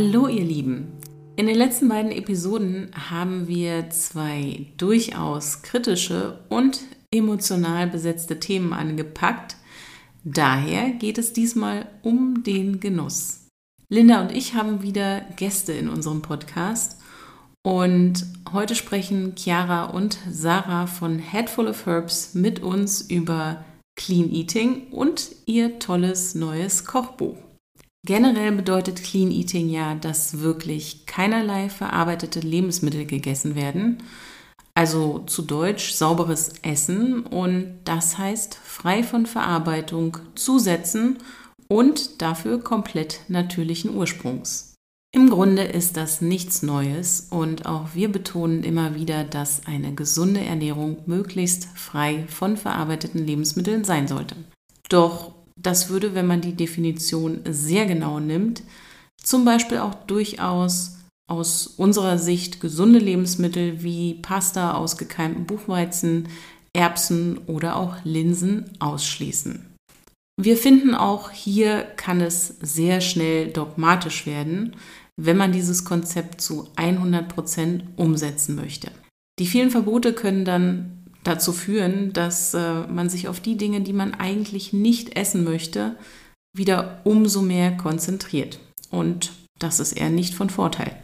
Hallo ihr Lieben. In den letzten beiden Episoden haben wir zwei durchaus kritische und emotional besetzte Themen angepackt. Daher geht es diesmal um den Genuss. Linda und ich haben wieder Gäste in unserem Podcast und heute sprechen Chiara und Sarah von Headful of Herbs mit uns über Clean Eating und ihr tolles neues Kochbuch. Generell bedeutet Clean Eating ja, dass wirklich keinerlei verarbeitete Lebensmittel gegessen werden. Also zu Deutsch sauberes Essen und das heißt frei von Verarbeitung, Zusätzen und dafür komplett natürlichen Ursprungs. Im Grunde ist das nichts Neues und auch wir betonen immer wieder, dass eine gesunde Ernährung möglichst frei von verarbeiteten Lebensmitteln sein sollte. Doch das würde, wenn man die Definition sehr genau nimmt, zum Beispiel auch durchaus aus unserer Sicht gesunde Lebensmittel wie Pasta aus gekeimtem Buchweizen, Erbsen oder auch Linsen ausschließen. Wir finden auch hier kann es sehr schnell dogmatisch werden, wenn man dieses Konzept zu 100 Prozent umsetzen möchte. Die vielen Verbote können dann dazu führen, dass äh, man sich auf die Dinge, die man eigentlich nicht essen möchte, wieder umso mehr konzentriert. Und das ist eher nicht von Vorteil.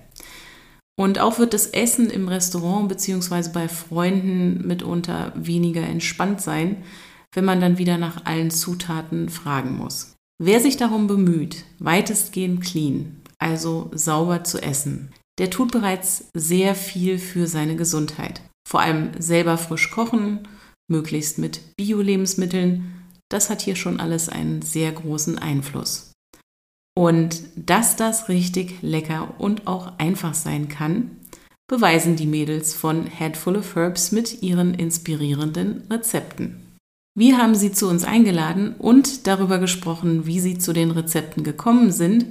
Und auch wird das Essen im Restaurant bzw. bei Freunden mitunter weniger entspannt sein, wenn man dann wieder nach allen Zutaten fragen muss. Wer sich darum bemüht, weitestgehend clean, also sauber zu essen, der tut bereits sehr viel für seine Gesundheit. Vor allem selber frisch kochen, möglichst mit Bio-Lebensmitteln, das hat hier schon alles einen sehr großen Einfluss. Und dass das richtig lecker und auch einfach sein kann, beweisen die Mädels von Headful of Herbs mit ihren inspirierenden Rezepten. Wir haben sie zu uns eingeladen und darüber gesprochen, wie sie zu den Rezepten gekommen sind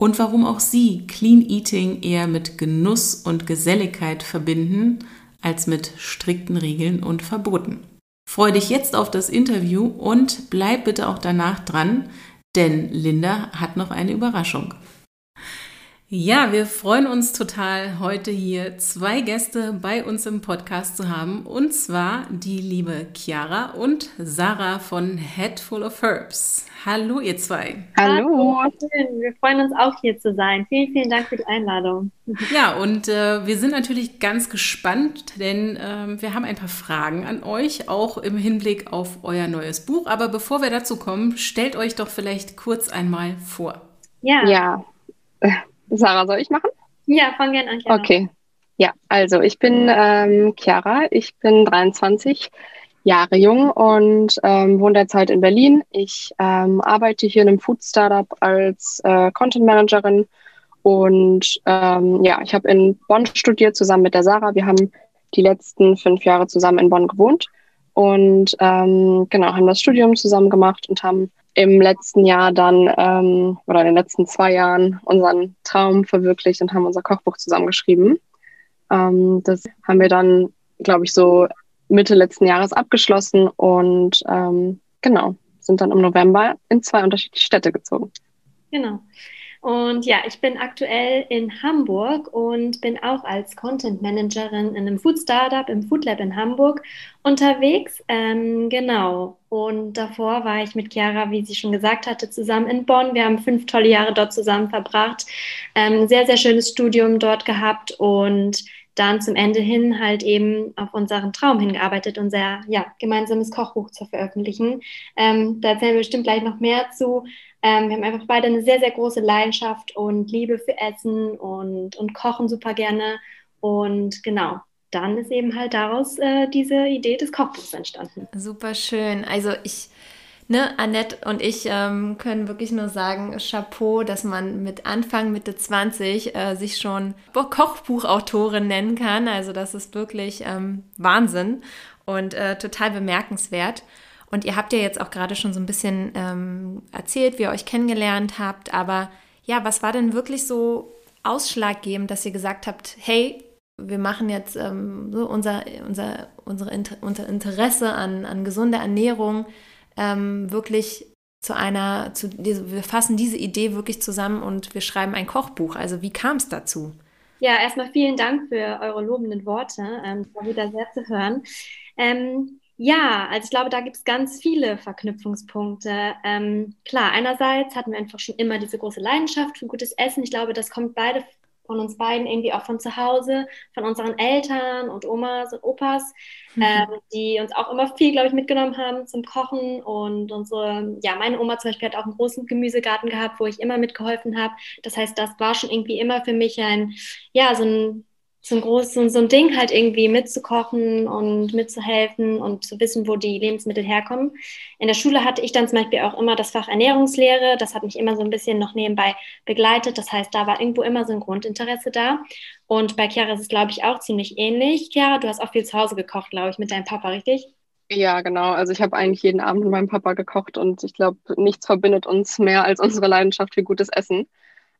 und warum auch sie Clean Eating eher mit Genuss und Geselligkeit verbinden als mit strikten Regeln und Verboten. Freue dich jetzt auf das Interview und bleib bitte auch danach dran, denn Linda hat noch eine Überraschung. Ja, wir freuen uns total, heute hier zwei Gäste bei uns im Podcast zu haben. Und zwar die liebe Chiara und Sarah von Headful of Herbs. Hallo, ihr zwei. Hallo. Hallo. Wir freuen uns auch hier zu sein. Vielen, vielen Dank für die Einladung. Ja, und äh, wir sind natürlich ganz gespannt, denn äh, wir haben ein paar Fragen an euch, auch im Hinblick auf euer neues Buch. Aber bevor wir dazu kommen, stellt euch doch vielleicht kurz einmal vor. Ja. Ja. Sarah, soll ich machen? Ja, fang gerne an. Chiara. Okay. Ja, also ich bin ähm, Chiara, ich bin 23 Jahre jung und ähm, wohne derzeit in Berlin. Ich ähm, arbeite hier in einem Food Startup als äh, Content Managerin und ähm, ja, ich habe in Bonn studiert zusammen mit der Sarah. Wir haben die letzten fünf Jahre zusammen in Bonn gewohnt und ähm, genau haben das Studium zusammen gemacht und haben im letzten Jahr dann ähm, oder in den letzten zwei Jahren unseren Traum verwirklicht und haben unser Kochbuch zusammengeschrieben. Ähm, das haben wir dann, glaube ich, so Mitte letzten Jahres abgeschlossen und ähm, genau, sind dann im November in zwei unterschiedliche Städte gezogen. Genau. Und ja, ich bin aktuell in Hamburg und bin auch als Content Managerin in einem Food Startup im Food Lab in Hamburg unterwegs. Ähm, genau. Und davor war ich mit Chiara, wie sie schon gesagt hatte, zusammen in Bonn. Wir haben fünf tolle Jahre dort zusammen verbracht. Ähm, sehr, sehr schönes Studium dort gehabt und dann zum Ende hin halt eben auf unseren Traum hingearbeitet, unser ja, gemeinsames Kochbuch zu veröffentlichen. Ähm, da erzählen wir bestimmt gleich noch mehr zu. Ähm, wir haben einfach beide eine sehr, sehr große Leidenschaft und Liebe für Essen und, und Kochen super gerne. Und genau, dann ist eben halt daraus äh, diese Idee des Kochbuchs entstanden. Super schön. Also ich, ne, Annette und ich ähm, können wirklich nur sagen, Chapeau, dass man mit Anfang, Mitte 20 äh, sich schon Kochbuchautorin nennen kann. Also das ist wirklich ähm, Wahnsinn und äh, total bemerkenswert. Und ihr habt ja jetzt auch gerade schon so ein bisschen ähm, erzählt, wie ihr euch kennengelernt habt. Aber ja, was war denn wirklich so ausschlaggebend, dass ihr gesagt habt, hey, wir machen jetzt ähm, so unser, unser, unsere Inter unser Interesse an, an gesunder Ernährung ähm, wirklich zu einer, zu, wir fassen diese Idee wirklich zusammen und wir schreiben ein Kochbuch. Also wie kam es dazu? Ja, erstmal vielen Dank für eure lobenden Worte. Ähm, war wieder sehr zu hören. Ähm, ja, also ich glaube, da gibt es ganz viele Verknüpfungspunkte. Ähm, klar, einerseits hatten wir einfach schon immer diese große Leidenschaft für gutes Essen. Ich glaube, das kommt beide von uns beiden irgendwie auch von zu Hause, von unseren Eltern und Omas und Opas, mhm. ähm, die uns auch immer viel, glaube ich, mitgenommen haben zum Kochen. Und unsere, ja, meine Oma zum Beispiel hat auch einen großen Gemüsegarten gehabt, wo ich immer mitgeholfen habe. Das heißt, das war schon irgendwie immer für mich ein, ja, so ein so ein großes, so ein Ding halt irgendwie mitzukochen und mitzuhelfen und zu wissen, wo die Lebensmittel herkommen. In der Schule hatte ich dann zum Beispiel auch immer das Fach Ernährungslehre. Das hat mich immer so ein bisschen noch nebenbei begleitet. Das heißt, da war irgendwo immer so ein Grundinteresse da. Und bei Chiara ist es, glaube ich, auch ziemlich ähnlich. Chiara, du hast auch viel zu Hause gekocht, glaube ich, mit deinem Papa, richtig? Ja, genau. Also ich habe eigentlich jeden Abend mit meinem Papa gekocht und ich glaube, nichts verbindet uns mehr als unsere Leidenschaft für gutes Essen.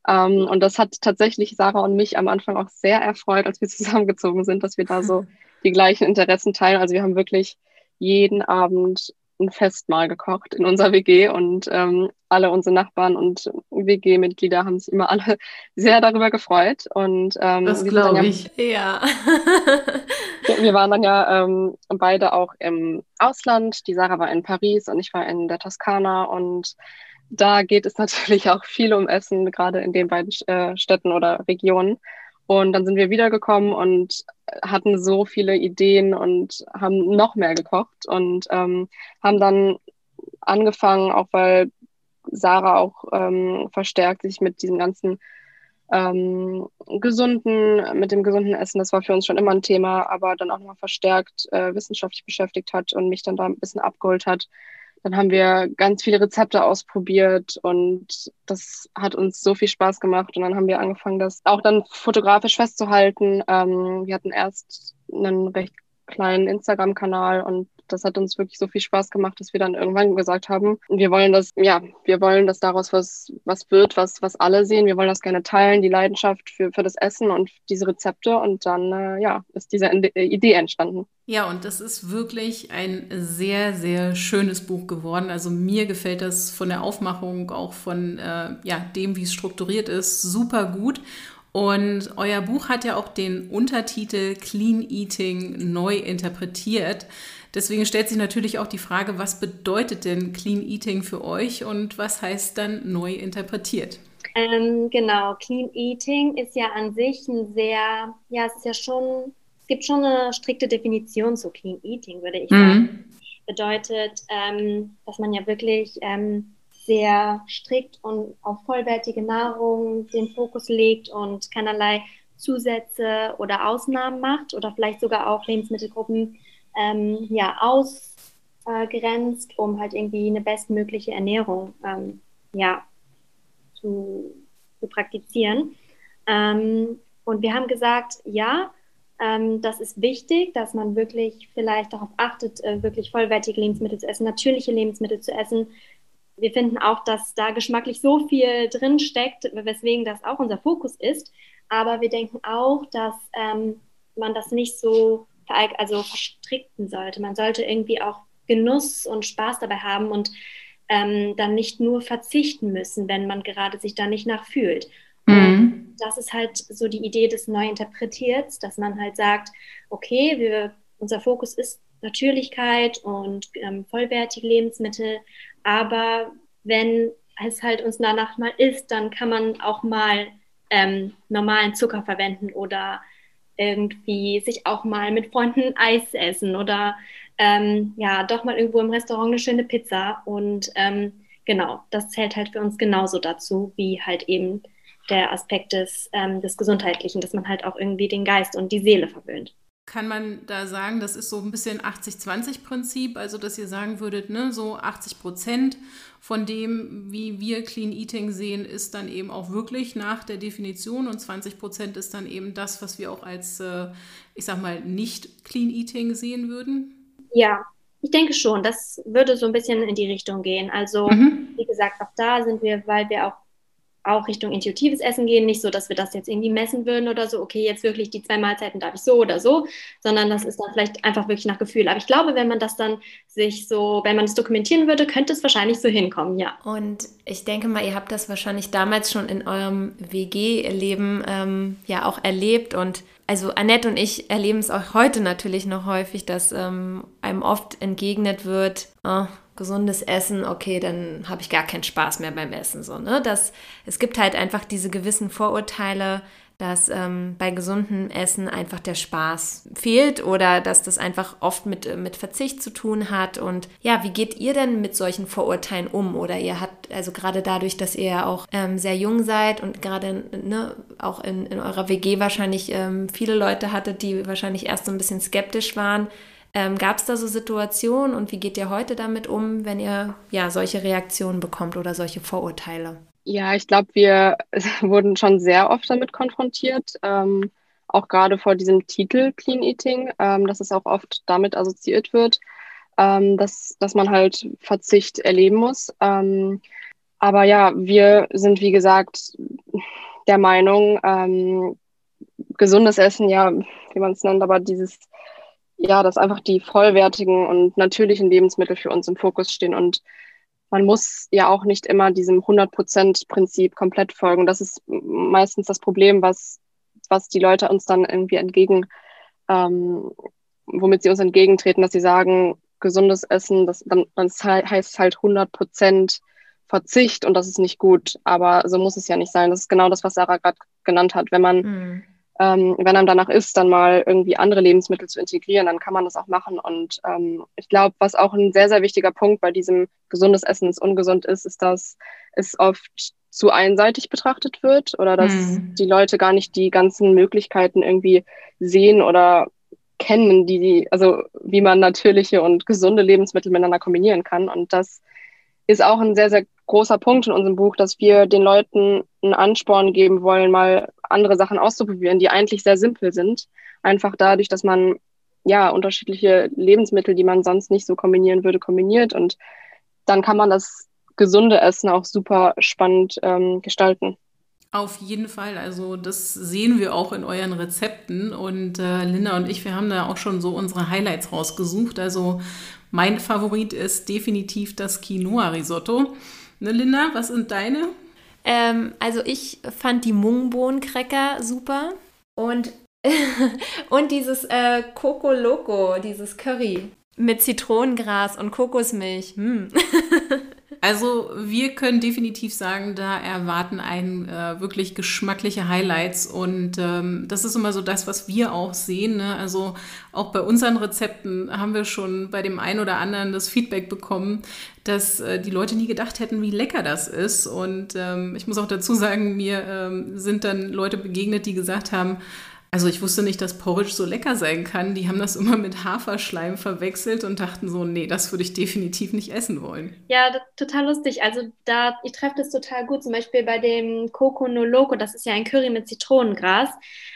Ähm, und das hat tatsächlich Sarah und mich am Anfang auch sehr erfreut, als wir zusammengezogen sind, dass wir da so die gleichen Interessen teilen. Also wir haben wirklich jeden Abend ein Festmahl gekocht in unserer WG und ähm, alle unsere Nachbarn und WG-Mitglieder haben sich immer alle sehr darüber gefreut. Und ähm, das glaube ich. Ja. wir waren dann ja ähm, beide auch im Ausland. Die Sarah war in Paris und ich war in der Toskana und da geht es natürlich auch viel um Essen, gerade in den beiden äh, Städten oder Regionen. Und dann sind wir wiedergekommen und hatten so viele Ideen und haben noch mehr gekocht und ähm, haben dann angefangen, auch weil Sarah auch ähm, verstärkt sich mit diesem ganzen ähm, gesunden, mit dem gesunden Essen, das war für uns schon immer ein Thema, aber dann auch nochmal verstärkt äh, wissenschaftlich beschäftigt hat und mich dann da ein bisschen abgeholt hat, dann haben wir ganz viele Rezepte ausprobiert und das hat uns so viel Spaß gemacht. Und dann haben wir angefangen, das auch dann fotografisch festzuhalten. Ähm, wir hatten erst einen recht kleinen Instagram-Kanal und das hat uns wirklich so viel Spaß gemacht, dass wir dann irgendwann gesagt haben, wir wollen das, ja, wir wollen, dass daraus was, was wird, was, was alle sehen. Wir wollen das gerne teilen, die Leidenschaft für, für das Essen und diese Rezepte. Und dann, äh, ja, ist diese Idee entstanden. Ja, und das ist wirklich ein sehr, sehr schönes Buch geworden. Also mir gefällt das von der Aufmachung, auch von äh, ja, dem, wie es strukturiert ist, super gut. Und euer Buch hat ja auch den Untertitel Clean Eating neu interpretiert. Deswegen stellt sich natürlich auch die Frage, was bedeutet denn Clean Eating für euch und was heißt dann neu interpretiert? Ähm, genau, Clean Eating ist ja an sich ein sehr, ja, es ist ja schon, es gibt schon eine strikte Definition zu Clean Eating, würde ich mhm. sagen. Bedeutet, ähm, dass man ja wirklich ähm, sehr strikt und auf vollwertige Nahrung den Fokus legt und keinerlei Zusätze oder Ausnahmen macht oder vielleicht sogar auch Lebensmittelgruppen ähm, ja, ausgrenzt, um halt irgendwie eine bestmögliche Ernährung ähm, ja, zu, zu praktizieren. Ähm, und wir haben gesagt, ja, ähm, das ist wichtig, dass man wirklich vielleicht darauf achtet, äh, wirklich vollwertige Lebensmittel zu essen, natürliche Lebensmittel zu essen. Wir finden auch, dass da geschmacklich so viel drin steckt, weswegen das auch unser Fokus ist. Aber wir denken auch, dass ähm, man das nicht so also verstrickten sollte. Man sollte irgendwie auch Genuss und Spaß dabei haben und ähm, dann nicht nur verzichten müssen, wenn man gerade sich da nicht nachfühlt. Mhm. das ist halt so die Idee des Neuinterpretierts, dass man halt sagt, okay, wir, unser Fokus ist Natürlichkeit und ähm, vollwertige Lebensmittel, aber wenn es halt uns danach mal ist, dann kann man auch mal ähm, normalen Zucker verwenden oder irgendwie sich auch mal mit Freunden Eis essen oder ähm, ja, doch mal irgendwo im Restaurant eine schöne Pizza. Und ähm, genau, das zählt halt für uns genauso dazu, wie halt eben der Aspekt des, ähm, des Gesundheitlichen, dass man halt auch irgendwie den Geist und die Seele verwöhnt. kann man da sagen, das ist so ein bisschen 80-20-Prinzip, also dass ihr sagen würdet, ne, so 80 Prozent von dem, wie wir Clean Eating sehen, ist dann eben auch wirklich nach der Definition und 20 Prozent ist dann eben das, was wir auch als, äh, ich sag mal, nicht Clean Eating sehen würden? Ja, ich denke schon, das würde so ein bisschen in die Richtung gehen. Also, mhm. wie gesagt, auch da sind wir, weil wir auch auch Richtung intuitives Essen gehen. Nicht so, dass wir das jetzt irgendwie messen würden oder so, okay, jetzt wirklich die zwei Mahlzeiten darf ich so oder so, sondern das ist dann vielleicht einfach wirklich nach Gefühl. Aber ich glaube, wenn man das dann sich so, wenn man es dokumentieren würde, könnte es wahrscheinlich so hinkommen, ja. Und ich denke mal, ihr habt das wahrscheinlich damals schon in eurem WG-Leben ähm, ja auch erlebt und also Annette und ich erleben es auch heute natürlich noch häufig, dass ähm, einem oft entgegnet wird, oh, gesundes Essen, okay, dann habe ich gar keinen Spaß mehr beim Essen. So, ne? das, es gibt halt einfach diese gewissen Vorurteile, dass ähm, bei gesundem Essen einfach der Spaß fehlt oder dass das einfach oft mit, äh, mit Verzicht zu tun hat. Und ja, wie geht ihr denn mit solchen Vorurteilen um? Oder ihr habt, also gerade dadurch, dass ihr ja auch ähm, sehr jung seid und gerade ne, auch in, in eurer WG wahrscheinlich ähm, viele Leute hattet, die wahrscheinlich erst so ein bisschen skeptisch waren. Ähm, Gab es da so Situationen und wie geht ihr heute damit um, wenn ihr ja solche Reaktionen bekommt oder solche Vorurteile? Ja, ich glaube, wir wurden schon sehr oft damit konfrontiert, ähm, auch gerade vor diesem Titel Clean Eating, ähm, dass es auch oft damit assoziiert wird, ähm, dass, dass man halt Verzicht erleben muss. Ähm, aber ja, wir sind, wie gesagt, der Meinung, ähm, gesundes Essen, ja, wie man es nennt, aber dieses, ja, dass einfach die vollwertigen und natürlichen Lebensmittel für uns im Fokus stehen und man muss ja auch nicht immer diesem 100%-Prinzip komplett folgen. Das ist meistens das Problem, was, was die Leute uns dann irgendwie entgegen, ähm, womit sie uns entgegentreten, dass sie sagen, gesundes Essen, das, dann, dann heißt halt 100% Verzicht und das ist nicht gut. Aber so muss es ja nicht sein. Das ist genau das, was Sarah gerade genannt hat. Wenn man mhm ähm, wenn einem danach ist, dann mal irgendwie andere Lebensmittel zu integrieren, dann kann man das auch machen. Und ähm, ich glaube, was auch ein sehr, sehr wichtiger Punkt bei diesem gesundes Essen ist ungesund ist, ist, dass es oft zu einseitig betrachtet wird oder dass mhm. die Leute gar nicht die ganzen Möglichkeiten irgendwie sehen oder kennen, die, die, also wie man natürliche und gesunde Lebensmittel miteinander kombinieren kann. Und das ist auch ein sehr, sehr großer Punkt in unserem Buch, dass wir den Leuten einen Ansporn geben wollen, mal andere Sachen auszuprobieren, die eigentlich sehr simpel sind. Einfach dadurch, dass man ja unterschiedliche Lebensmittel, die man sonst nicht so kombinieren würde, kombiniert. Und dann kann man das gesunde Essen auch super spannend ähm, gestalten. Auf jeden Fall. Also das sehen wir auch in euren Rezepten. Und äh, Linda und ich, wir haben da auch schon so unsere Highlights rausgesucht. Also mein Favorit ist definitiv das Quinoa-Risotto. Ne, Linda, was sind deine? Ähm, also ich fand die Mungbohnencracker super und, und dieses äh, Coco Loco, dieses Curry mit Zitronengras und Kokosmilch. Hm. Also wir können definitiv sagen, da erwarten einen äh, wirklich geschmackliche Highlights und ähm, das ist immer so das, was wir auch sehen. Ne? Also auch bei unseren Rezepten haben wir schon bei dem einen oder anderen das Feedback bekommen, dass äh, die Leute nie gedacht hätten, wie lecker das ist. Und ähm, ich muss auch dazu sagen, mir ähm, sind dann Leute begegnet, die gesagt haben, also ich wusste nicht, dass Porridge so lecker sein kann. Die haben das immer mit Haferschleim verwechselt und dachten so, nee, das würde ich definitiv nicht essen wollen. Ja, total lustig. Also da, ich treffe das total gut. Zum Beispiel bei dem Coco no Loco, das ist ja ein Curry mit Zitronengras.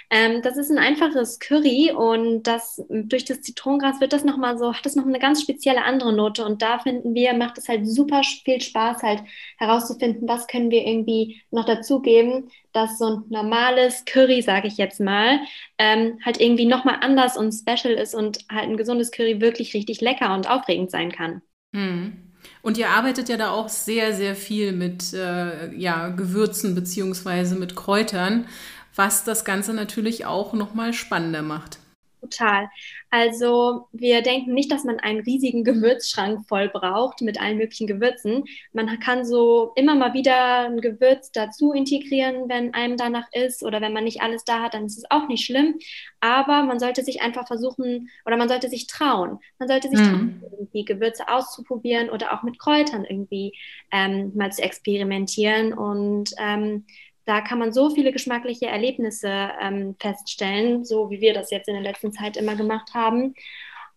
Ähm, das ist ein einfaches Curry und das durch das Zitronengras wird das nochmal so, hat das noch eine ganz spezielle andere Note. Und da finden wir, macht es halt super viel Spaß, halt herauszufinden, was können wir irgendwie noch dazugeben, dass so ein normales Curry, sage ich jetzt mal, ähm, halt irgendwie nochmal anders und special ist und halt ein gesundes Curry wirklich richtig lecker und aufregend sein kann. Mhm. Und ihr arbeitet ja da auch sehr, sehr viel mit äh, ja, Gewürzen beziehungsweise mit Kräutern was das Ganze natürlich auch nochmal spannender macht. Total. Also wir denken nicht, dass man einen riesigen Gewürzschrank voll braucht mit allen möglichen Gewürzen. Man kann so immer mal wieder ein Gewürz dazu integrieren, wenn einem danach ist oder wenn man nicht alles da hat, dann ist es auch nicht schlimm. Aber man sollte sich einfach versuchen oder man sollte sich trauen. Man sollte sich mhm. trauen, irgendwie Gewürze auszuprobieren oder auch mit Kräutern irgendwie ähm, mal zu experimentieren und ähm, da kann man so viele geschmackliche Erlebnisse ähm, feststellen, so wie wir das jetzt in der letzten Zeit immer gemacht haben.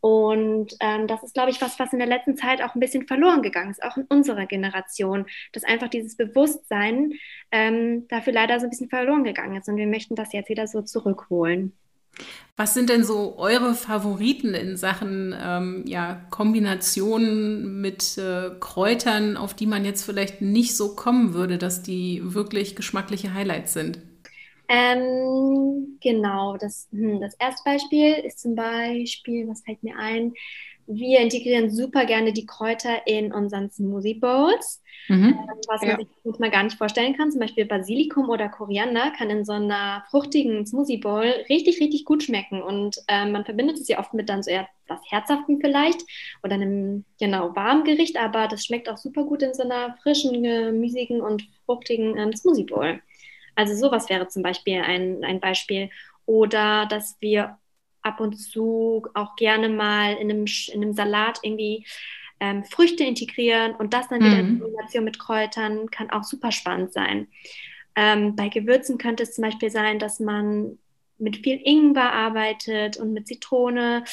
Und ähm, das ist, glaube ich, was, was in der letzten Zeit auch ein bisschen verloren gegangen ist, auch in unserer Generation, dass einfach dieses Bewusstsein ähm, dafür leider so ein bisschen verloren gegangen ist. Und wir möchten das jetzt wieder so zurückholen. Was sind denn so eure Favoriten in Sachen ähm, ja, Kombinationen mit äh, Kräutern, auf die man jetzt vielleicht nicht so kommen würde, dass die wirklich geschmackliche Highlights sind? Ähm, genau, das, hm, das erste Beispiel ist zum Beispiel, was fällt mir ein? Wir integrieren super gerne die Kräuter in unseren Smoothie Bowls, mhm. ähm, was man ja. sich manchmal gar nicht vorstellen kann. Zum Beispiel Basilikum oder Koriander kann in so einer fruchtigen Smoothie Bowl richtig, richtig gut schmecken. Und ähm, man verbindet es ja oft mit dann so eher was Herzhaftem vielleicht oder einem genau warmen Gericht, aber das schmeckt auch super gut in so einer frischen, gemüsigen und fruchtigen ähm, Smoothie Bowl. Also sowas wäre zum Beispiel ein, ein Beispiel. Oder dass wir ab und zu auch gerne mal in einem, in einem Salat irgendwie ähm, Früchte integrieren und das dann wieder mhm. in Kombination mit Kräutern kann auch super spannend sein. Ähm, bei Gewürzen könnte es zum Beispiel sein, dass man mit viel Ingwer arbeitet und mit Zitrone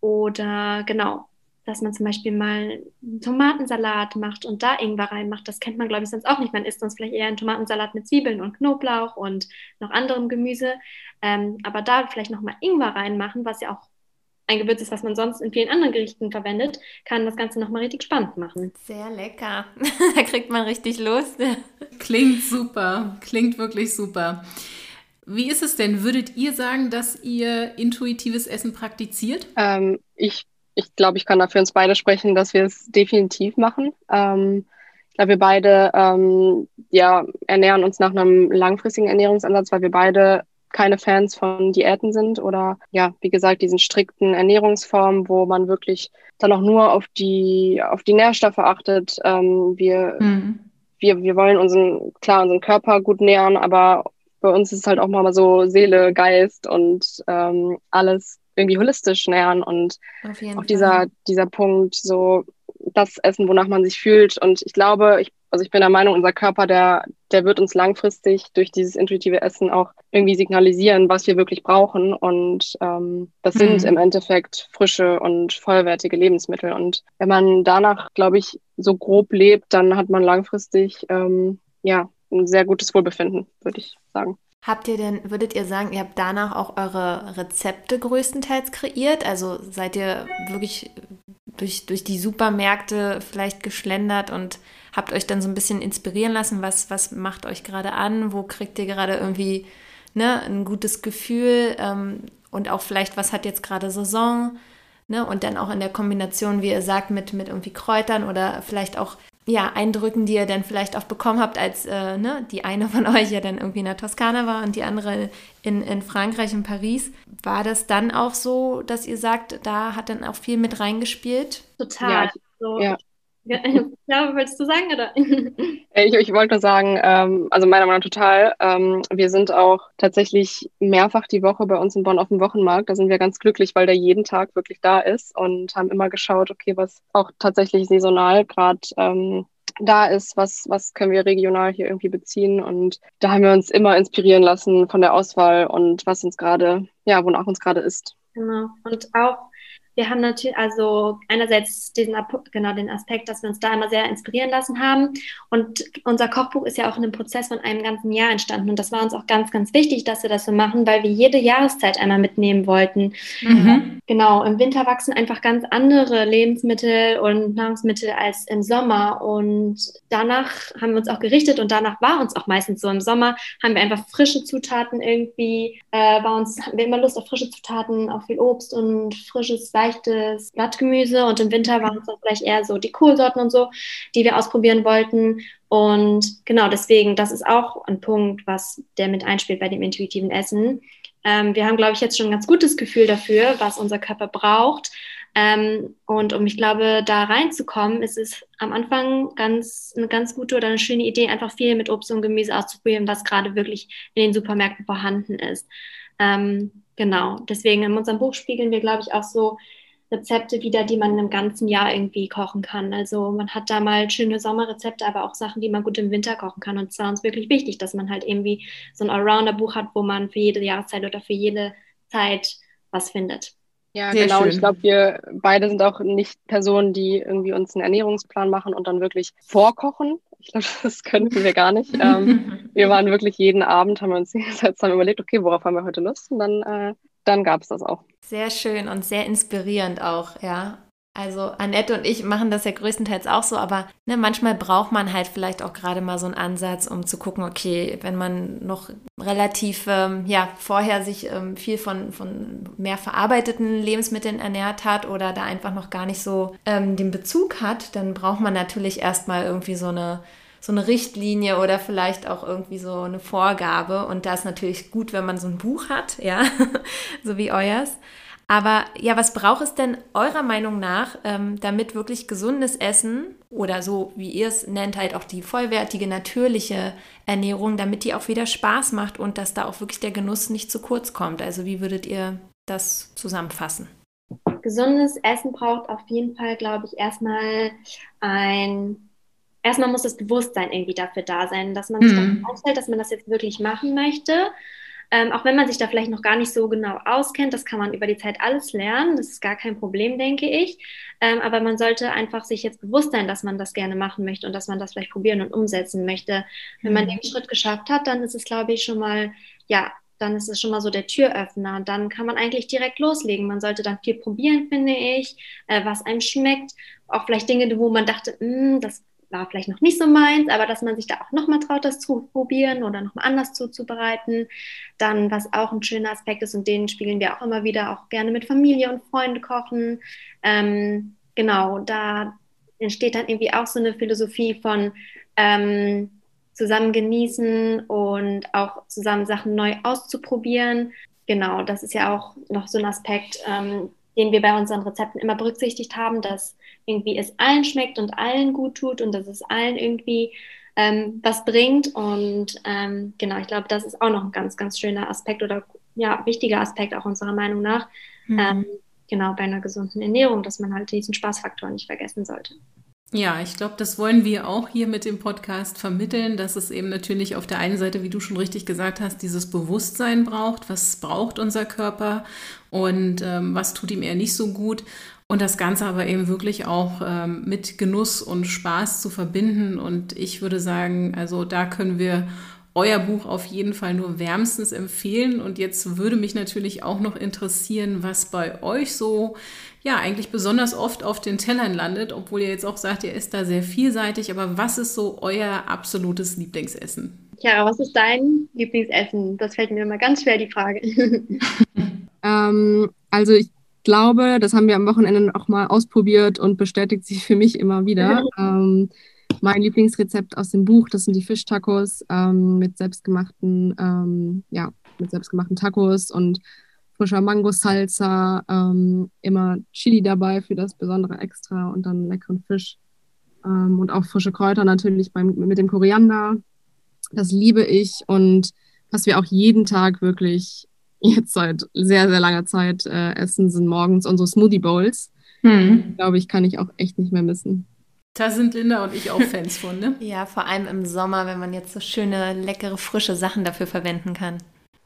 oder genau dass man zum Beispiel mal einen Tomatensalat macht und da Ingwer reinmacht. Das kennt man, glaube ich, sonst auch nicht. Man isst sonst vielleicht eher einen Tomatensalat mit Zwiebeln und Knoblauch und noch anderem Gemüse. Ähm, aber da vielleicht nochmal Ingwer reinmachen, was ja auch ein Gewürz ist, was man sonst in vielen anderen Gerichten verwendet, kann das Ganze nochmal richtig spannend machen. Sehr lecker. da kriegt man richtig Lust. Klingt super. Klingt wirklich super. Wie ist es denn? Würdet ihr sagen, dass ihr intuitives Essen praktiziert? Ähm, ich ich glaube, ich kann da für uns beide sprechen, dass wir es definitiv machen. Ähm, ich glaube, wir beide ähm, ja, ernähren uns nach einem langfristigen Ernährungsansatz, weil wir beide keine Fans von Diäten sind oder ja, wie gesagt, diesen strikten Ernährungsformen, wo man wirklich dann auch nur auf die, auf die Nährstoffe achtet. Ähm, wir, mhm. wir, wir wollen unseren, klar, unseren Körper gut nähern, aber bei uns ist es halt auch mal so Seele, Geist und ähm, alles irgendwie holistisch nähern und auch dieser, dieser Punkt, so das Essen, wonach man sich fühlt. Und ich glaube, ich, also ich bin der Meinung, unser Körper, der, der wird uns langfristig durch dieses intuitive Essen auch irgendwie signalisieren, was wir wirklich brauchen. Und ähm, das mhm. sind im Endeffekt frische und vollwertige Lebensmittel. Und wenn man danach, glaube ich, so grob lebt, dann hat man langfristig ähm, ja ein sehr gutes Wohlbefinden, würde ich sagen. Habt ihr denn, würdet ihr sagen, ihr habt danach auch eure Rezepte größtenteils kreiert? Also seid ihr wirklich durch, durch die Supermärkte vielleicht geschlendert und habt euch dann so ein bisschen inspirieren lassen, was, was macht euch gerade an, wo kriegt ihr gerade irgendwie ne, ein gutes Gefühl ähm, und auch vielleicht, was hat jetzt gerade Saison? Ne? Und dann auch in der Kombination, wie ihr sagt, mit, mit irgendwie Kräutern oder vielleicht auch ja, Eindrücken, die ihr dann vielleicht auch bekommen habt, als äh, ne, die eine von euch ja dann irgendwie in der Toskana war und die andere in, in Frankreich, in Paris. War das dann auch so, dass ihr sagt, da hat dann auch viel mit reingespielt? Total. Ja, so, ja. Ja, wolltest du sagen, oder? ich, ich wollte nur sagen, ähm, also meiner Meinung nach total. Ähm, wir sind auch tatsächlich mehrfach die Woche bei uns in Bonn auf dem Wochenmarkt. Da sind wir ganz glücklich, weil der jeden Tag wirklich da ist und haben immer geschaut, okay, was auch tatsächlich saisonal gerade ähm, da ist, was, was können wir regional hier irgendwie beziehen. Und da haben wir uns immer inspirieren lassen von der Auswahl und was uns gerade, ja, wonach uns gerade ist. Genau. Und auch wir haben natürlich, also einerseits diesen, genau den Aspekt, dass wir uns da immer sehr inspirieren lassen haben. Und unser Kochbuch ist ja auch in einem Prozess von einem ganzen Jahr entstanden. Und das war uns auch ganz, ganz wichtig, dass wir das so machen, weil wir jede Jahreszeit einmal mitnehmen wollten. Mhm. Genau, im Winter wachsen einfach ganz andere Lebensmittel und Nahrungsmittel als im Sommer. Und danach haben wir uns auch gerichtet und danach war uns auch meistens so. Im Sommer haben wir einfach frische Zutaten irgendwie, äh, bei uns hatten wir immer Lust auf frische Zutaten, auf viel Obst und frisches Fleisch leichtes Blattgemüse und im Winter waren es dann vielleicht eher so die Kohlsorten und so, die wir ausprobieren wollten. Und genau deswegen, das ist auch ein Punkt, was der mit einspielt bei dem intuitiven Essen. Ähm, wir haben, glaube ich, jetzt schon ein ganz gutes Gefühl dafür, was unser Körper braucht. Ähm, und um, ich glaube, da reinzukommen, ist es am Anfang ganz, eine ganz gute oder eine schöne Idee, einfach viel mit Obst und Gemüse auszuprobieren, was gerade wirklich in den Supermärkten vorhanden ist. Ähm, genau, deswegen in unserem Buch spiegeln wir, glaube ich, auch so Rezepte wieder, die man im ganzen Jahr irgendwie kochen kann. Also man hat da mal schöne Sommerrezepte, aber auch Sachen, die man gut im Winter kochen kann. Und es war uns wirklich wichtig, dass man halt irgendwie so ein Allrounder-Buch hat, wo man für jede Jahreszeit oder für jede Zeit was findet. Ja, Sehr genau. Schön. Ich glaube, wir beide sind auch nicht Personen, die irgendwie uns einen Ernährungsplan machen und dann wirklich vorkochen. Ich glaube, das könnten wir gar nicht. ähm, wir waren wirklich jeden Abend, haben wir uns jetzt dann überlegt, okay, worauf haben wir heute Lust? Und dann, äh, dann gab es das auch. Sehr schön und sehr inspirierend auch, ja. Also Annette und ich machen das ja größtenteils auch so, aber ne, manchmal braucht man halt vielleicht auch gerade mal so einen Ansatz, um zu gucken, okay, wenn man noch relativ ähm, ja vorher sich ähm, viel von, von mehr verarbeiteten Lebensmitteln ernährt hat oder da einfach noch gar nicht so ähm, den Bezug hat, dann braucht man natürlich erstmal irgendwie so eine so eine Richtlinie oder vielleicht auch irgendwie so eine Vorgabe. Und da ist natürlich gut, wenn man so ein Buch hat, ja, so wie euers. Aber ja, was braucht es denn eurer Meinung nach, ähm, damit wirklich gesundes Essen oder so, wie ihr es nennt, halt auch die vollwertige, natürliche Ernährung, damit die auch wieder Spaß macht und dass da auch wirklich der Genuss nicht zu kurz kommt? Also wie würdet ihr das zusammenfassen? Gesundes Essen braucht auf jeden Fall, glaube ich, erstmal ein erstmal muss das Bewusstsein irgendwie dafür da sein, dass man sich mhm. darauf einstellt, dass man das jetzt wirklich machen möchte ähm, auch wenn man sich da vielleicht noch gar nicht so genau auskennt, das kann man über die Zeit alles lernen. Das ist gar kein Problem, denke ich. Ähm, aber man sollte einfach sich jetzt bewusst sein, dass man das gerne machen möchte und dass man das vielleicht probieren und umsetzen möchte. Wenn man mhm. den Schritt geschafft hat, dann ist es, glaube ich, schon mal, ja, dann ist es schon mal so der Türöffner. Dann kann man eigentlich direkt loslegen. Man sollte dann viel probieren, finde ich, äh, was einem schmeckt. Auch vielleicht Dinge, wo man dachte, hm, das war vielleicht noch nicht so meins, aber dass man sich da auch nochmal traut, das zu probieren oder nochmal anders zuzubereiten. Dann, was auch ein schöner Aspekt ist und den spiegeln wir auch immer wieder, auch gerne mit Familie und Freunden kochen. Ähm, genau, da entsteht dann irgendwie auch so eine Philosophie von ähm, zusammen genießen und auch zusammen Sachen neu auszuprobieren. Genau, das ist ja auch noch so ein Aspekt, ähm, den wir bei unseren Rezepten immer berücksichtigt haben, dass irgendwie es allen schmeckt und allen gut tut und dass es allen irgendwie ähm, was bringt. Und ähm, genau, ich glaube, das ist auch noch ein ganz, ganz schöner Aspekt oder ja, wichtiger Aspekt auch unserer Meinung nach. Mhm. Ähm, genau, bei einer gesunden Ernährung, dass man halt diesen Spaßfaktor nicht vergessen sollte. Ja, ich glaube, das wollen wir auch hier mit dem Podcast vermitteln, dass es eben natürlich auf der einen Seite, wie du schon richtig gesagt hast, dieses Bewusstsein braucht, was braucht unser Körper und ähm, was tut ihm eher nicht so gut. Und das Ganze aber eben wirklich auch ähm, mit Genuss und Spaß zu verbinden. Und ich würde sagen, also da können wir euer Buch auf jeden Fall nur wärmstens empfehlen. Und jetzt würde mich natürlich auch noch interessieren, was bei euch so, ja, eigentlich besonders oft auf den Tellern landet, obwohl ihr jetzt auch sagt, ihr isst da sehr vielseitig. Aber was ist so euer absolutes Lieblingsessen? Chiara, was ist dein Lieblingsessen? Das fällt mir immer ganz schwer, die Frage. ähm, also ich glaube, das haben wir am Wochenende auch mal ausprobiert und bestätigt sich für mich immer wieder. ähm, mein Lieblingsrezept aus dem Buch, das sind die Fischtacos ähm, mit selbstgemachten, ähm, ja, mit selbstgemachten Tacos und frischer Mango-Salsa, ähm, immer Chili dabei für das besondere Extra und dann leckeren Fisch ähm, und auch frische Kräuter natürlich beim, mit dem Koriander. Das liebe ich und was wir auch jeden Tag wirklich jetzt seit sehr, sehr langer Zeit äh, essen, sind morgens unsere Smoothie Bowls. Hm. Glaube ich, kann ich auch echt nicht mehr missen. Da sind Linda und ich auch Fans von, ne? ja, vor allem im Sommer, wenn man jetzt so schöne, leckere, frische Sachen dafür verwenden kann.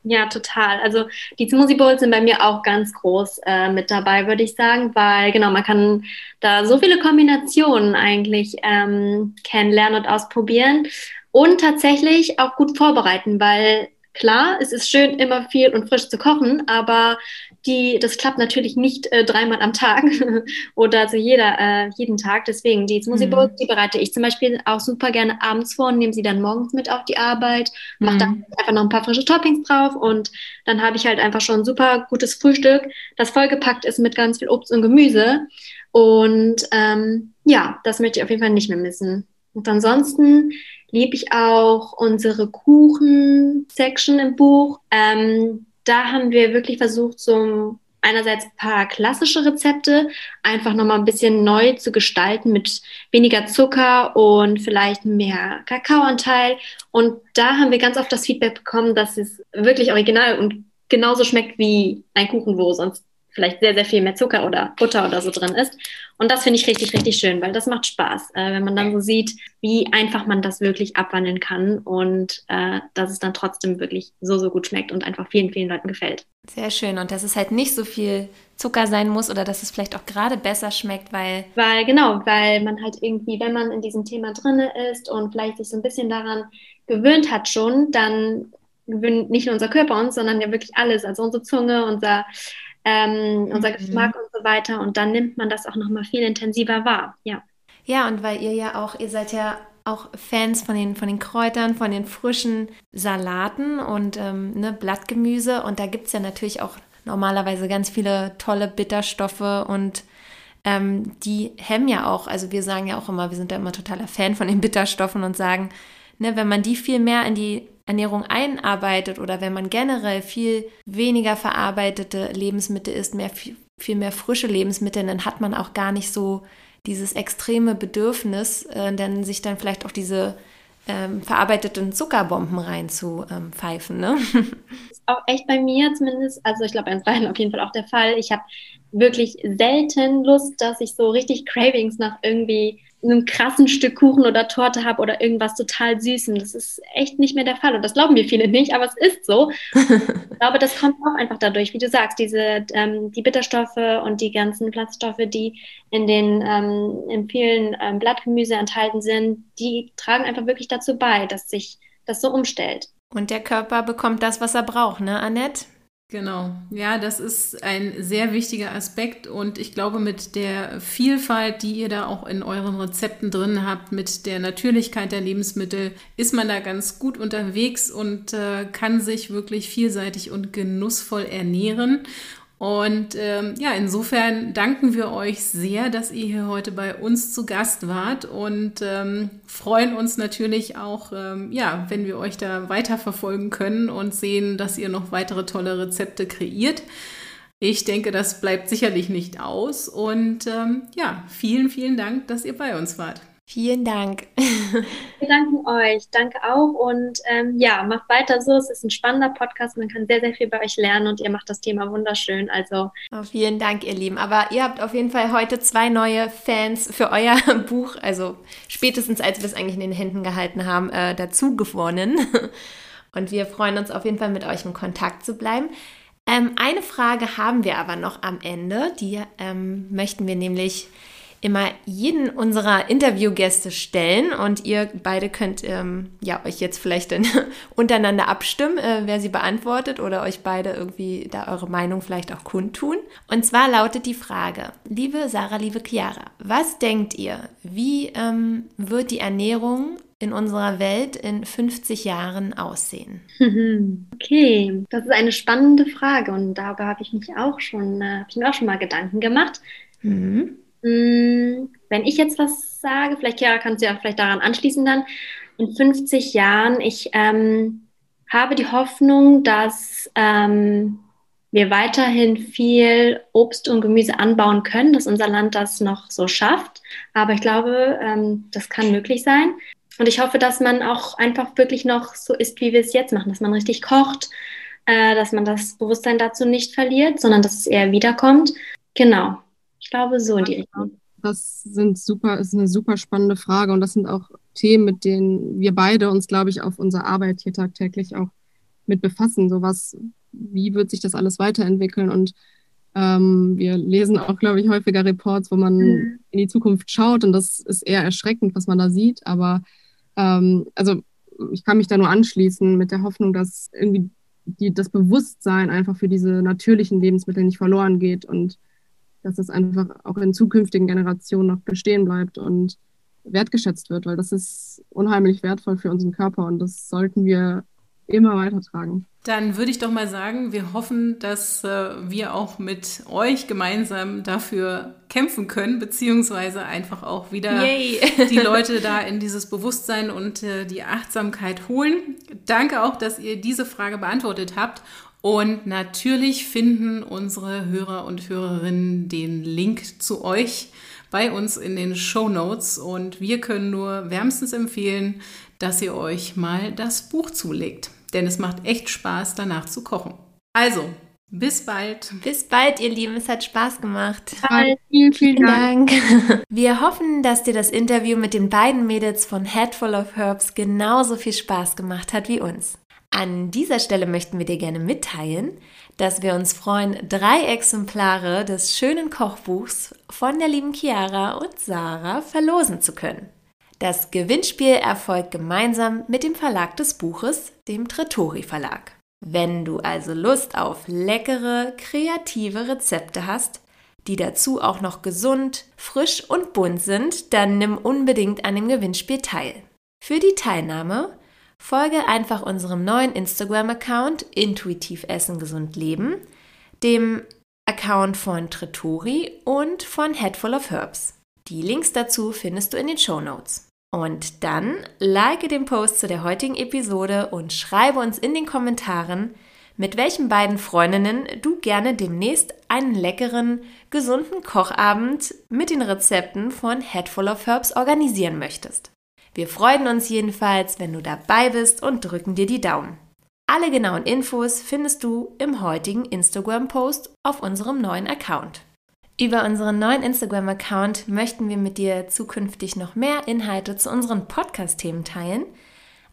Ja, total. Also die Smoothie Bowls sind bei mir auch ganz groß äh, mit dabei, würde ich sagen, weil genau, man kann da so viele Kombinationen eigentlich ähm, kennenlernen und ausprobieren und tatsächlich auch gut vorbereiten, weil Klar, es ist schön, immer viel und frisch zu kochen, aber die, das klappt natürlich nicht äh, dreimal am Tag oder zu jeder, äh, jeden Tag. Deswegen, die Smoothie Bowls, mhm. die bereite ich zum Beispiel auch super gerne abends vor und nehme sie dann morgens mit auf die Arbeit, mache mhm. dann einfach noch ein paar frische Toppings drauf und dann habe ich halt einfach schon ein super gutes Frühstück, das vollgepackt ist mit ganz viel Obst und Gemüse. Und ähm, ja, das möchte ich auf jeden Fall nicht mehr missen. Und ansonsten liebe ich auch unsere Kuchen-Section im Buch. Ähm, da haben wir wirklich versucht, so einerseits ein paar klassische Rezepte einfach nochmal ein bisschen neu zu gestalten mit weniger Zucker und vielleicht mehr Kakaoanteil. Und da haben wir ganz oft das Feedback bekommen, dass es wirklich original und genauso schmeckt wie ein Kuchen, wo sonst vielleicht sehr, sehr viel mehr Zucker oder Butter oder so drin ist. Und das finde ich richtig, richtig schön, weil das macht Spaß, äh, wenn man dann so sieht, wie einfach man das wirklich abwandeln kann und äh, dass es dann trotzdem wirklich so, so gut schmeckt und einfach vielen, vielen Leuten gefällt. Sehr schön. Und dass es halt nicht so viel Zucker sein muss oder dass es vielleicht auch gerade besser schmeckt, weil. Weil, genau, weil man halt irgendwie, wenn man in diesem Thema drin ist und vielleicht sich so ein bisschen daran gewöhnt hat schon, dann gewöhnt nicht nur unser Körper uns, sondern ja wirklich alles, also unsere Zunge, unser ähm, unser mhm. Geschmack und so weiter. Und dann nimmt man das auch nochmal viel intensiver wahr. Ja. Ja, und weil ihr ja auch, ihr seid ja auch Fans von den, von den Kräutern, von den frischen Salaten und ähm, ne, Blattgemüse. Und da gibt es ja natürlich auch normalerweise ganz viele tolle Bitterstoffe und ähm, die hemmen ja auch, also wir sagen ja auch immer, wir sind da immer totaler Fan von den Bitterstoffen und sagen, ne, wenn man die viel mehr in die Ernährung einarbeitet oder wenn man generell viel weniger verarbeitete Lebensmittel isst, mehr, viel, mehr frische Lebensmittel, dann hat man auch gar nicht so dieses extreme Bedürfnis, äh, dann sich dann vielleicht auch diese ähm, verarbeiteten Zuckerbomben reinzupfeifen. Ähm, ne? ist auch echt bei mir zumindest, also ich glaube, bei uns auf jeden Fall auch der Fall. Ich habe wirklich selten Lust, dass ich so richtig Cravings nach irgendwie einem krassen Stück Kuchen oder Torte habe oder irgendwas total Süßem. Das ist echt nicht mehr der Fall. Und das glauben wir viele nicht, aber es ist so. ich glaube, das kommt auch einfach dadurch, wie du sagst, diese, ähm, die Bitterstoffe und die ganzen Pflanzenstoffe, die in den ähm, in vielen ähm, Blattgemüse enthalten sind, die tragen einfach wirklich dazu bei, dass sich das so umstellt. Und der Körper bekommt das, was er braucht, ne, Annette? Genau, ja, das ist ein sehr wichtiger Aspekt und ich glaube, mit der Vielfalt, die ihr da auch in euren Rezepten drin habt, mit der Natürlichkeit der Lebensmittel, ist man da ganz gut unterwegs und äh, kann sich wirklich vielseitig und genussvoll ernähren. Und ähm, ja, insofern danken wir euch sehr, dass ihr hier heute bei uns zu Gast wart und ähm, freuen uns natürlich auch, ähm, ja, wenn wir euch da weiterverfolgen können und sehen, dass ihr noch weitere tolle Rezepte kreiert. Ich denke, das bleibt sicherlich nicht aus. Und ähm, ja, vielen, vielen Dank, dass ihr bei uns wart. Vielen Dank. Wir danken euch. Danke auch. Und ähm, ja, macht weiter so. Es ist ein spannender Podcast. Man kann sehr, sehr viel bei euch lernen und ihr macht das Thema wunderschön. Also. Oh, vielen Dank, ihr Lieben. Aber ihr habt auf jeden Fall heute zwei neue Fans für euer Buch, also spätestens als wir es eigentlich in den Händen gehalten haben, äh, dazu gewonnen. Und wir freuen uns auf jeden Fall mit euch in Kontakt zu bleiben. Ähm, eine Frage haben wir aber noch am Ende. Die ähm, möchten wir nämlich immer jeden unserer Interviewgäste stellen und ihr beide könnt ähm, ja euch jetzt vielleicht dann untereinander abstimmen, äh, wer sie beantwortet oder euch beide irgendwie da eure Meinung vielleicht auch kundtun. Und zwar lautet die Frage, liebe Sarah, liebe Chiara, was denkt ihr, wie ähm, wird die Ernährung in unserer Welt in 50 Jahren aussehen? Okay, das ist eine spannende Frage und darüber habe ich mich auch schon, äh, habe ich mir auch schon mal Gedanken gemacht. Mhm. Hm, wenn ich jetzt was sage, vielleicht ja, kannst du ja vielleicht daran anschließen dann. In 50 Jahren, ich ähm, habe die Hoffnung, dass ähm, wir weiterhin viel Obst und Gemüse anbauen können, dass unser Land das noch so schafft. Aber ich glaube, ähm, das kann möglich sein. Und ich hoffe, dass man auch einfach wirklich noch so ist, wie wir es jetzt machen, dass man richtig kocht, äh, dass man das Bewusstsein dazu nicht verliert, sondern dass es eher wiederkommt. Genau. Ich glaube, so in die Richtung. Das sind super, ist eine super spannende Frage und das sind auch Themen, mit denen wir beide uns, glaube ich, auf unserer Arbeit hier tagtäglich auch mit befassen. So was, wie wird sich das alles weiterentwickeln? Und ähm, wir lesen auch, glaube ich, häufiger Reports, wo man mhm. in die Zukunft schaut und das ist eher erschreckend, was man da sieht. Aber ähm, also ich kann mich da nur anschließen mit der Hoffnung, dass irgendwie die, das Bewusstsein einfach für diese natürlichen Lebensmittel nicht verloren geht und dass es einfach auch in zukünftigen Generationen noch bestehen bleibt und wertgeschätzt wird, weil das ist unheimlich wertvoll für unseren Körper und das sollten wir immer weitertragen. Dann würde ich doch mal sagen, wir hoffen, dass äh, wir auch mit euch gemeinsam dafür kämpfen können, beziehungsweise einfach auch wieder Yay. die Leute da in dieses Bewusstsein und äh, die Achtsamkeit holen. Danke auch, dass ihr diese Frage beantwortet habt. Und natürlich finden unsere Hörer und Hörerinnen den Link zu euch bei uns in den Show Notes. Und wir können nur wärmstens empfehlen, dass ihr euch mal das Buch zulegt. Denn es macht echt Spaß, danach zu kochen. Also, Bis bald. Bis bald, ihr Lieben. Es hat Spaß gemacht. Bald. Vielen, vielen Dank. Dank. Wir hoffen, dass dir das Interview mit den beiden Mädels von Headful of Herbs genauso viel Spaß gemacht hat wie uns. An dieser Stelle möchten wir dir gerne mitteilen, dass wir uns freuen, drei Exemplare des schönen Kochbuchs von der lieben Chiara und Sarah verlosen zu können. Das Gewinnspiel erfolgt gemeinsam mit dem Verlag des Buches, dem Trattori Verlag. Wenn du also Lust auf leckere, kreative Rezepte hast, die dazu auch noch gesund, frisch und bunt sind, dann nimm unbedingt an dem Gewinnspiel teil. Für die Teilnahme folge einfach unserem neuen Instagram-Account Intuitiv Essen Gesund Leben, dem Account von Trattori und von Headful of Herbs. Die Links dazu findest du in den Show Notes. Und dann like den Post zu der heutigen Episode und schreibe uns in den Kommentaren, mit welchen beiden Freundinnen du gerne demnächst einen leckeren, gesunden Kochabend mit den Rezepten von Headful of Herbs organisieren möchtest. Wir freuen uns jedenfalls, wenn du dabei bist und drücken dir die Daumen. Alle genauen Infos findest du im heutigen Instagram-Post auf unserem neuen Account. Über unseren neuen Instagram-Account möchten wir mit dir zukünftig noch mehr Inhalte zu unseren Podcast-Themen teilen,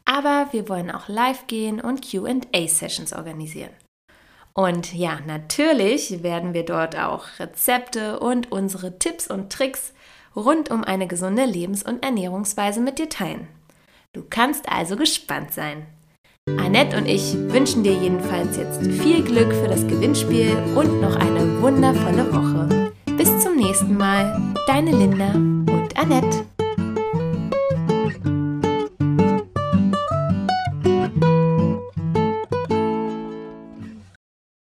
aber wir wollen auch live gehen und QA-Sessions organisieren. Und ja, natürlich werden wir dort auch Rezepte und unsere Tipps und Tricks rund um eine gesunde Lebens- und Ernährungsweise mit dir teilen. Du kannst also gespannt sein. Annette und ich wünschen dir jedenfalls jetzt viel Glück für das Gewinnspiel und noch eine wundervolle Woche. Bis zum nächsten Mal, deine Linda und Annette.